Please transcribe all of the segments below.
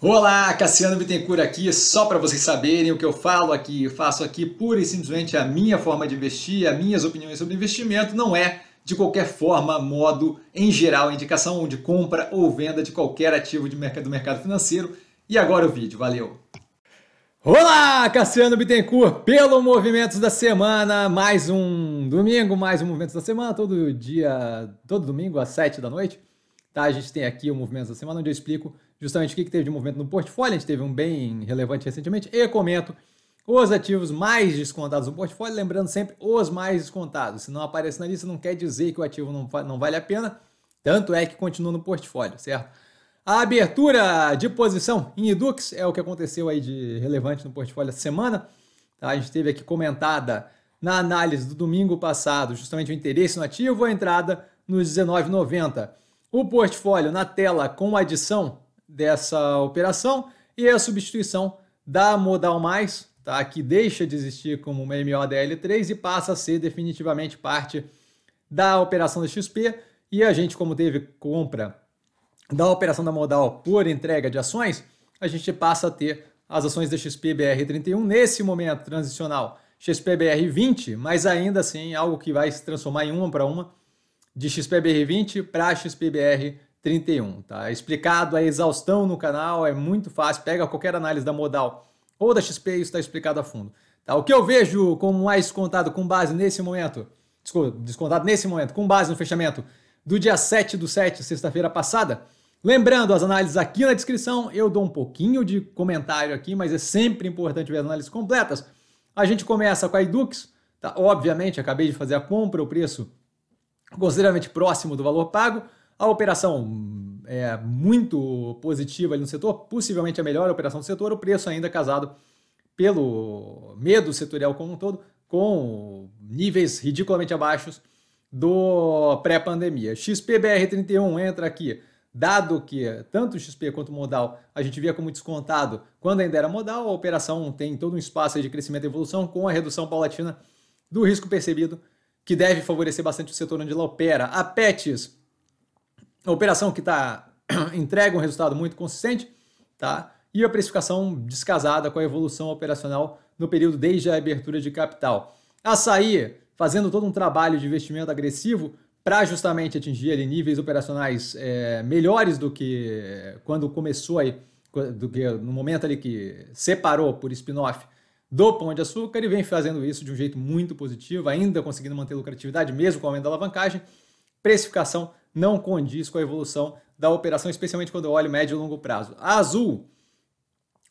Olá, Cassiano Bittencourt aqui, só para vocês saberem o que eu falo aqui, eu faço aqui pura e simplesmente a minha forma de investir, as minhas opiniões sobre investimento, não é de qualquer forma, modo, em geral, indicação de compra ou venda de qualquer ativo de mercado, do mercado financeiro. E agora o vídeo, valeu! Olá, Cassiano Bittencourt, pelo Movimentos da Semana, mais um domingo, mais um Movimentos da Semana, todo dia, todo domingo às 7 da noite. Tá? A gente tem aqui o Movimentos da Semana, onde eu explico justamente o que, teve de movimento no portfólio. A gente teve um bem relevante recentemente e comento os ativos mais descontados no portfólio, lembrando sempre os mais descontados. Se não aparece na lista, não quer dizer que o ativo não, não vale a pena, tanto é que continua no portfólio, certo? A abertura de posição em Edux é o que aconteceu aí de relevante no portfólio essa semana. Tá? A gente teve aqui comentada na análise do domingo passado justamente o interesse no ativo, a entrada nos 19,90. O portfólio na tela com adição dessa operação e a substituição da Modal Mais, tá? que deixa de existir como uma MODL3 e passa a ser definitivamente parte da operação da XP. E a gente, como teve compra da operação da Modal por entrega de ações, a gente passa a ter as ações da XPBR31 nesse momento transicional XPBR20, mas ainda assim algo que vai se transformar em uma para uma de XPBR20 para XPBR31. 31, tá? É explicado a exaustão no canal, é muito fácil, pega qualquer análise da modal ou da XP isso está explicado a fundo. Tá? O que eu vejo como mais contado com base nesse momento, desculpa, descontado nesse momento, com base no fechamento do dia 7 do 7, sexta-feira passada, lembrando as análises aqui na descrição, eu dou um pouquinho de comentário aqui, mas é sempre importante ver as análises completas. A gente começa com a Edux, tá? obviamente acabei de fazer a compra, o preço consideravelmente próximo do valor pago, a operação é muito positiva ali no setor, possivelmente a melhor operação do setor, o preço ainda casado pelo medo setorial como um todo, com níveis ridiculamente abaixos do pré-pandemia. XPBR31 entra aqui, dado que tanto o XP quanto o modal a gente via como descontado quando ainda era modal, a operação tem todo um espaço de crescimento e evolução com a redução paulatina do risco percebido, que deve favorecer bastante o setor onde ela opera. A PETS a operação que está entrega um resultado muito consistente, tá? E a precificação descasada com a evolução operacional no período desde a abertura de capital. Açaí fazendo todo um trabalho de investimento agressivo para justamente atingir ali, níveis operacionais é, melhores do que quando começou aí, do que no momento ali que separou por spin-off do Pão de Açúcar e vem fazendo isso de um jeito muito positivo, ainda conseguindo manter lucratividade mesmo com o aumento da alavancagem, precificação não condiz com a evolução da operação, especialmente quando eu olho médio e longo prazo. A Azul,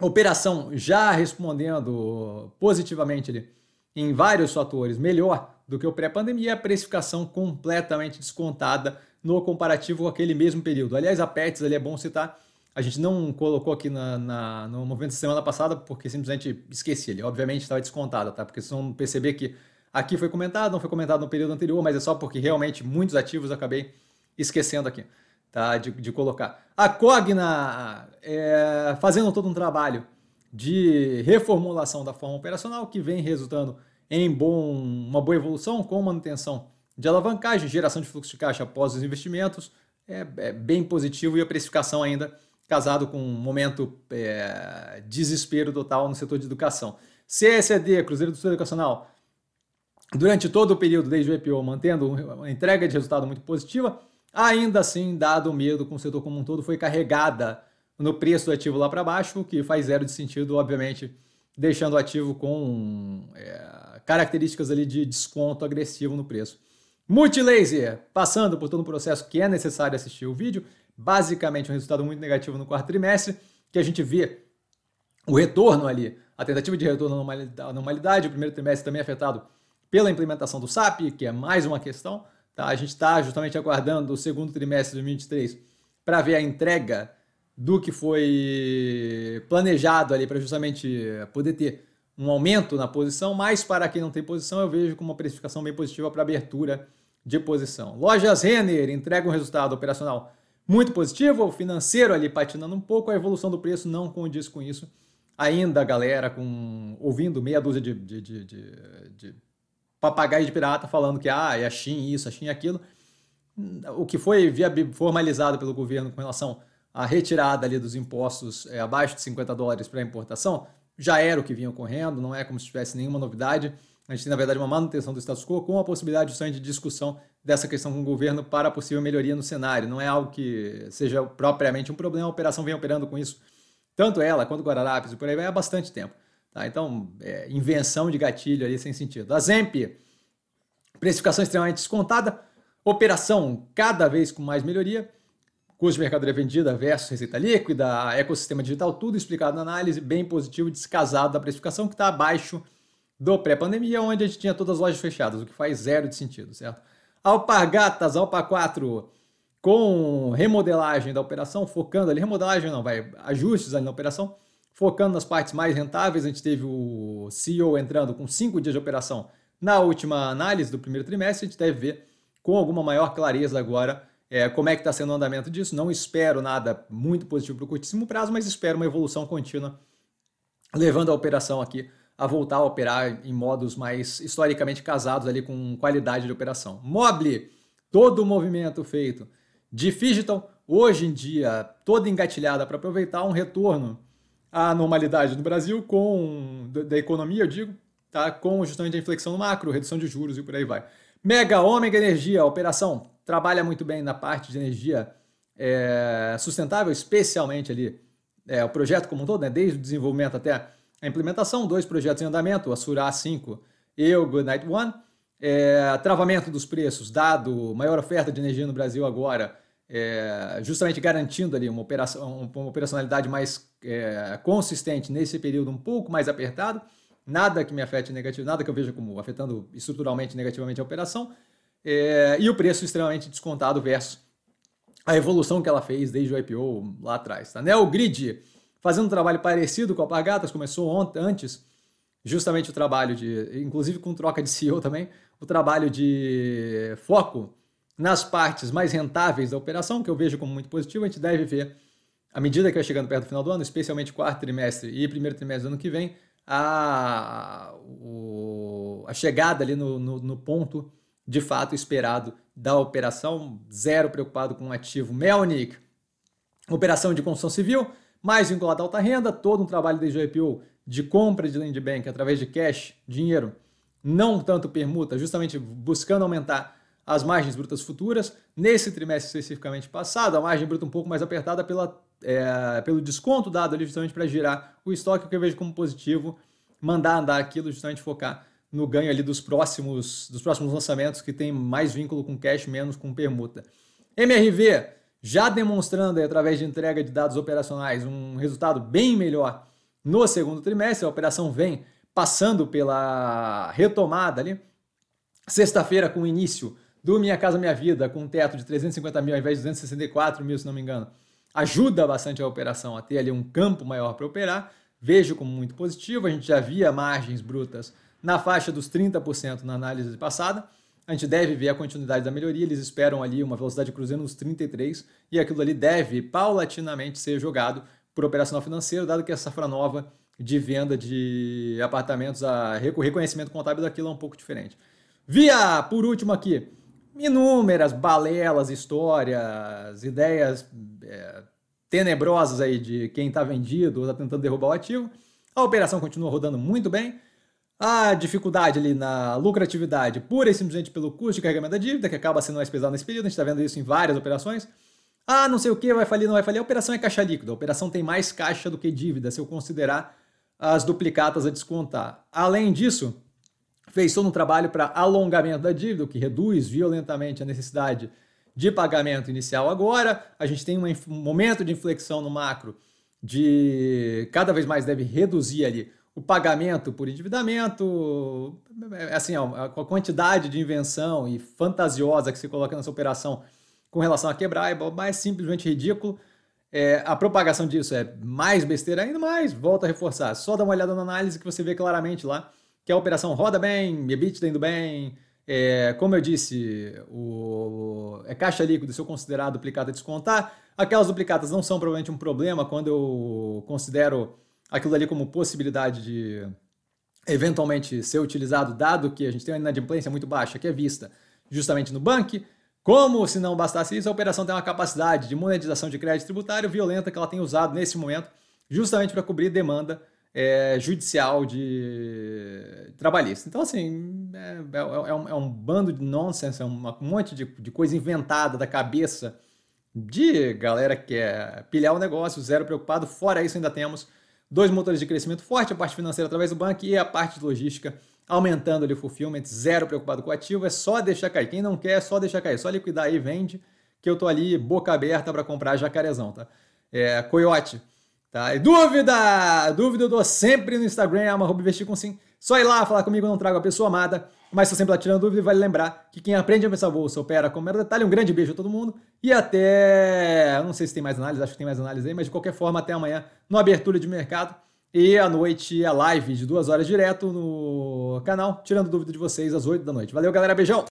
operação já respondendo positivamente ali, em vários fatores, melhor do que o pré-pandemia, a precificação completamente descontada no comparativo com aquele mesmo período. Aliás, a PETS ali é bom citar, a gente não colocou aqui na, na, no movimento da semana passada porque simplesmente esqueci ele. Obviamente estava descontada, tá? Porque vocês vão perceber que aqui foi comentado, não foi comentado no período anterior, mas é só porque realmente muitos ativos acabei esquecendo aqui, tá? De, de colocar. A Cogna é, fazendo todo um trabalho de reformulação da forma operacional que vem resultando em bom, uma boa evolução com manutenção de alavancagem, geração de fluxo de caixa após os investimentos, é, é bem positivo e a precificação ainda casado com um momento é, desespero total no setor de educação. CSED, Cruzeiro do Sul Educacional, durante todo o período desde o IPO, mantendo uma entrega de resultado muito positiva, Ainda assim, dado o medo com o setor como um todo, foi carregada no preço do ativo lá para baixo, o que faz zero de sentido, obviamente, deixando o ativo com é, características ali de desconto agressivo no preço. Multilaser, passando por todo o processo que é necessário assistir o vídeo, basicamente um resultado muito negativo no quarto trimestre, que a gente vê o retorno ali, a tentativa de retorno à normalidade, o primeiro trimestre também afetado pela implementação do SAP, que é mais uma questão, Tá? A gente está justamente aguardando o segundo trimestre de 2023 para ver a entrega do que foi planejado ali para justamente poder ter um aumento na posição, mas para quem não tem posição, eu vejo como uma precificação bem positiva para abertura de posição. Lojas Renner entrega um resultado operacional muito positivo, o financeiro ali patinando um pouco, a evolução do preço não condiz com isso. Ainda, galera, com ouvindo meia dúzia de, de, de, de papagaio de pirata falando que ah, é a Shin isso, a Shin aquilo. O que foi formalizado pelo governo com relação a retirada ali dos impostos é, abaixo de 50 dólares para importação já era o que vinha ocorrendo, não é como se tivesse nenhuma novidade. A gente tem, na verdade, uma manutenção do status quo com a possibilidade de discussão dessa questão com o governo para possível melhoria no cenário. Não é algo que seja propriamente um problema, a operação vem operando com isso, tanto ela quanto Guararapes e por aí vai há bastante tempo. Tá? Então, é, invenção de gatilho ali sem sentido. A Zemp, precificação extremamente descontada, operação cada vez com mais melhoria, custo de mercadoria vendida versus receita líquida, ecossistema digital, tudo explicado na análise, bem positivo, descasado da precificação, que está abaixo do pré-pandemia, onde a gente tinha todas as lojas fechadas, o que faz zero de sentido, certo? Alpargatas, Alpa 4, com remodelagem da operação, focando ali, remodelagem não, vai, ajustes ali na operação, focando nas partes mais rentáveis, a gente teve o CEO entrando com cinco dias de operação na última análise do primeiro trimestre, a gente deve ver com alguma maior clareza agora é, como é que está sendo o andamento disso. Não espero nada muito positivo para o curtíssimo prazo, mas espero uma evolução contínua, levando a operação aqui a voltar a operar em modos mais historicamente casados ali com qualidade de operação. Mobile, todo o movimento feito de Digital, hoje em dia toda engatilhada para aproveitar um retorno à normalidade no Brasil com da economia, eu digo, tá? com justamente a inflexão no macro, redução de juros e por aí vai. Mega Ômega Energia, operação trabalha muito bem na parte de energia é, sustentável, especialmente ali é, o projeto como um todo, né, desde o desenvolvimento até a implementação, dois projetos em andamento, a Sura 5 e o Goodnight One. É, travamento dos preços, dado maior oferta de energia no Brasil agora, é, justamente garantindo ali uma, operação, uma operacionalidade mais é, consistente nesse período um pouco mais apertado, nada que me afete negativo, nada que eu veja como afetando estruturalmente negativamente a operação, é, e o preço extremamente descontado versus a evolução que ela fez desde o IPO lá atrás. Tá? Neogrid, fazendo um trabalho parecido com a Pagatas, começou ontem, antes, justamente o trabalho de, inclusive com troca de CEO também, o trabalho de foco nas partes mais rentáveis da operação, que eu vejo como muito positivo, a gente deve ver, à medida que vai chegando perto do final do ano, especialmente quarto trimestre e primeiro trimestre do ano que vem, a, o, a chegada ali no, no, no ponto de fato esperado da operação, zero preocupado com o ativo Melnick. Operação de construção civil, mais vinculada à alta renda, todo um trabalho desde o IPO de compra de land bank através de cash, dinheiro, não tanto permuta, justamente buscando aumentar as margens brutas futuras. Nesse trimestre especificamente passado, a margem bruta um pouco mais apertada pela, é, pelo desconto dado ali justamente para girar o estoque, que eu vejo como positivo, mandar andar aquilo, justamente focar no ganho ali dos próximos, dos próximos lançamentos que tem mais vínculo com cash, menos com permuta. MRV já demonstrando aí, através de entrega de dados operacionais um resultado bem melhor no segundo trimestre. A operação vem passando pela retomada ali. Sexta-feira, com o início do Minha Casa Minha Vida, com um teto de 350 mil ao invés de 264 mil, se não me engano, ajuda bastante a operação a ter ali um campo maior para operar. Vejo como muito positivo. A gente já via margens brutas na faixa dos 30% na análise passada. A gente deve ver a continuidade da melhoria, eles esperam ali uma velocidade cruzeiro nos 33 e aquilo ali deve paulatinamente ser jogado por operacional financeiro, dado que a safra nova de venda de apartamentos, a reconhecimento contábil daquilo é um pouco diferente. Via, por último aqui, inúmeras balelas, histórias, ideias é, tenebrosas aí de quem está vendido ou está tentando derrubar o ativo. A operação continua rodando muito bem a dificuldade ali na lucratividade pura e simplesmente pelo custo de carregamento da dívida, que acaba sendo mais pesado nesse período, a gente está vendo isso em várias operações. Ah, não sei o que, vai falir, não vai falir. A operação é caixa líquida. A operação tem mais caixa do que dívida, se eu considerar as duplicatas a descontar. Além disso, fez todo um trabalho para alongamento da dívida, o que reduz violentamente a necessidade de pagamento inicial agora. A gente tem um momento de inflexão no macro de cada vez mais deve reduzir ali o pagamento por endividamento, assim, a quantidade de invenção e fantasiosa que se coloca nessa operação com relação a quebrar é mais simplesmente ridículo. É, a propagação disso é mais besteira ainda mais, volta a reforçar. Só dá uma olhada na análise que você vê claramente lá que a operação roda bem, EBITDA indo bem, é, como eu disse, o, é caixa líquido se eu considerar duplicata descontar. Aquelas duplicatas não são provavelmente um problema quando eu considero aquilo ali como possibilidade de eventualmente ser utilizado, dado que a gente tem uma inadimplência muito baixa, que é vista justamente no banco, Como se não bastasse isso, a operação tem uma capacidade de monetização de crédito tributário violenta que ela tem usado nesse momento, justamente para cobrir demanda é, judicial de trabalhista. Então, assim, é, é, é, um, é, um, bando de nonsense, é um monte de, de coisa inventada da cabeça de galera que quer pilhar o negócio, zero preocupado. Fora isso, ainda temos dois motores de crescimento forte, a parte financeira através do banco e a parte de logística aumentando ali o fulfillment, zero preocupado com o ativo, é só deixar cair. Quem não quer, é só deixar cair, é só liquidar aí, vende, que eu tô ali boca aberta para comprar jacarezão, tá? É, coiote, tá? E dúvida! Dúvida eu dou sempre no Instagram, arroba investir com sim. Só ir lá falar comigo, não trago a pessoa amada, mas estou sempre lá tirando dúvida e vale lembrar que quem aprende a pensar bolsa opera com mero detalhe. Um grande beijo a todo mundo e até. Eu não sei se tem mais análise, acho que tem mais análise aí, mas de qualquer forma, até amanhã no Abertura de Mercado. E à noite a live de duas horas direto no canal, tirando dúvida de vocês às 8 da noite. Valeu, galera. Beijão!